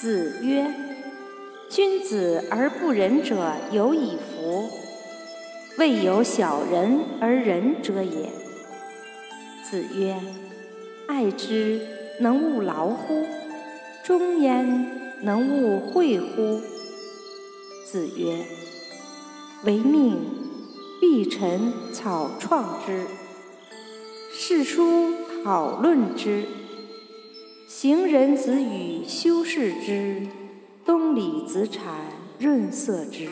子曰：“君子而不仁者有以夫，未有小人而仁者也。”子曰：“爱之，能勿劳乎？忠焉，能勿惠乎？”子曰：“唯命，必陈草创之；世书讨论之。行人子语修饰之，东里子产润色之。”